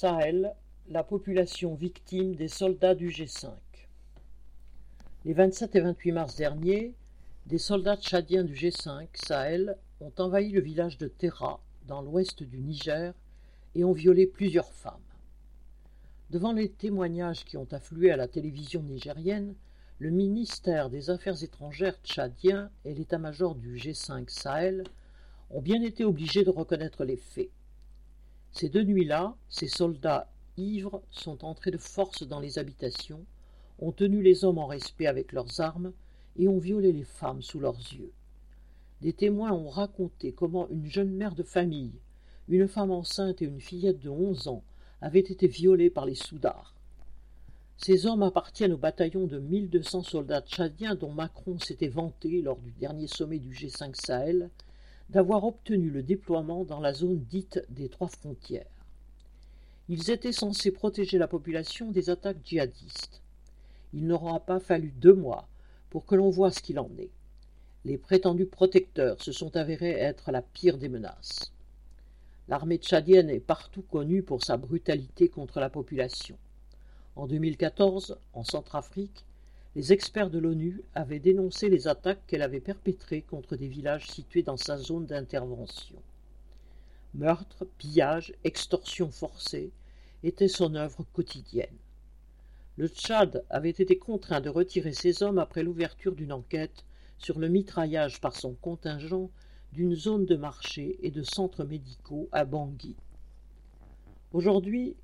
Sahel, la population victime des soldats du G5. Les 27 et 28 mars dernier, des soldats tchadiens du G5 Sahel ont envahi le village de Terra, dans l'ouest du Niger, et ont violé plusieurs femmes. Devant les témoignages qui ont afflué à la télévision nigérienne, le ministère des Affaires étrangères tchadien et l'état-major du G5 Sahel ont bien été obligés de reconnaître les faits. Ces deux nuits-là, ces soldats ivres sont entrés de force dans les habitations, ont tenu les hommes en respect avec leurs armes et ont violé les femmes sous leurs yeux. Des témoins ont raconté comment une jeune mère de famille, une femme enceinte et une fillette de onze ans avaient été violées par les soudards. Ces hommes appartiennent au bataillon de 1200 soldats tchadiens dont Macron s'était vanté lors du dernier sommet du G5 Sahel d'avoir obtenu le déploiement dans la zone dite des trois frontières. Ils étaient censés protéger la population des attaques djihadistes. Il n'aura pas fallu deux mois pour que l'on voie ce qu'il en est. Les prétendus protecteurs se sont avérés être la pire des menaces. L'armée tchadienne est partout connue pour sa brutalité contre la population. En 2014, en Centrafrique, les experts de l'ONU avaient dénoncé les attaques qu'elle avait perpétrées contre des villages situés dans sa zone d'intervention. Meurtres, pillages, extorsions forcées étaient son œuvre quotidienne. Le Tchad avait été contraint de retirer ses hommes après l'ouverture d'une enquête sur le mitraillage par son contingent d'une zone de marché et de centres médicaux à Bangui. Aujourd'hui,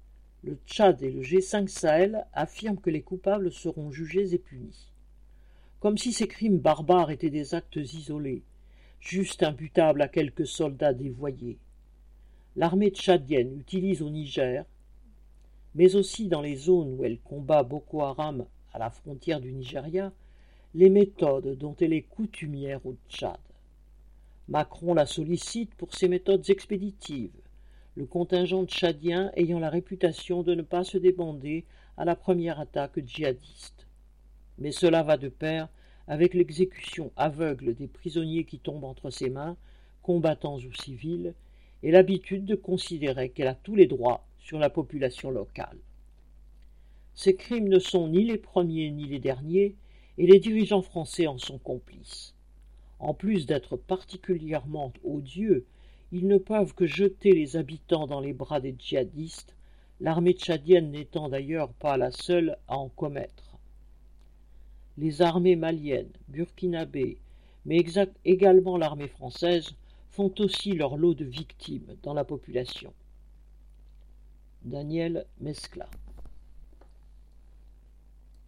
le Tchad et le G5 Sahel affirment que les coupables seront jugés et punis. Comme si ces crimes barbares étaient des actes isolés, juste imputables à quelques soldats dévoyés. L'armée tchadienne utilise au Niger, mais aussi dans les zones où elle combat Boko Haram à la frontière du Nigeria, les méthodes dont elle est coutumière au Tchad. Macron la sollicite pour ses méthodes expéditives, le contingent tchadien ayant la réputation de ne pas se débander à la première attaque djihadiste. Mais cela va de pair avec l'exécution aveugle des prisonniers qui tombent entre ses mains, combattants ou civils, et l'habitude de considérer qu'elle a tous les droits sur la population locale. Ces crimes ne sont ni les premiers ni les derniers, et les dirigeants français en sont complices. En plus d'être particulièrement odieux ils ne peuvent que jeter les habitants dans les bras des djihadistes, l'armée tchadienne n'étant d'ailleurs pas la seule à en commettre. Les armées maliennes, burkinabées, mais également l'armée française font aussi leur lot de victimes dans la population. Daniel Mescla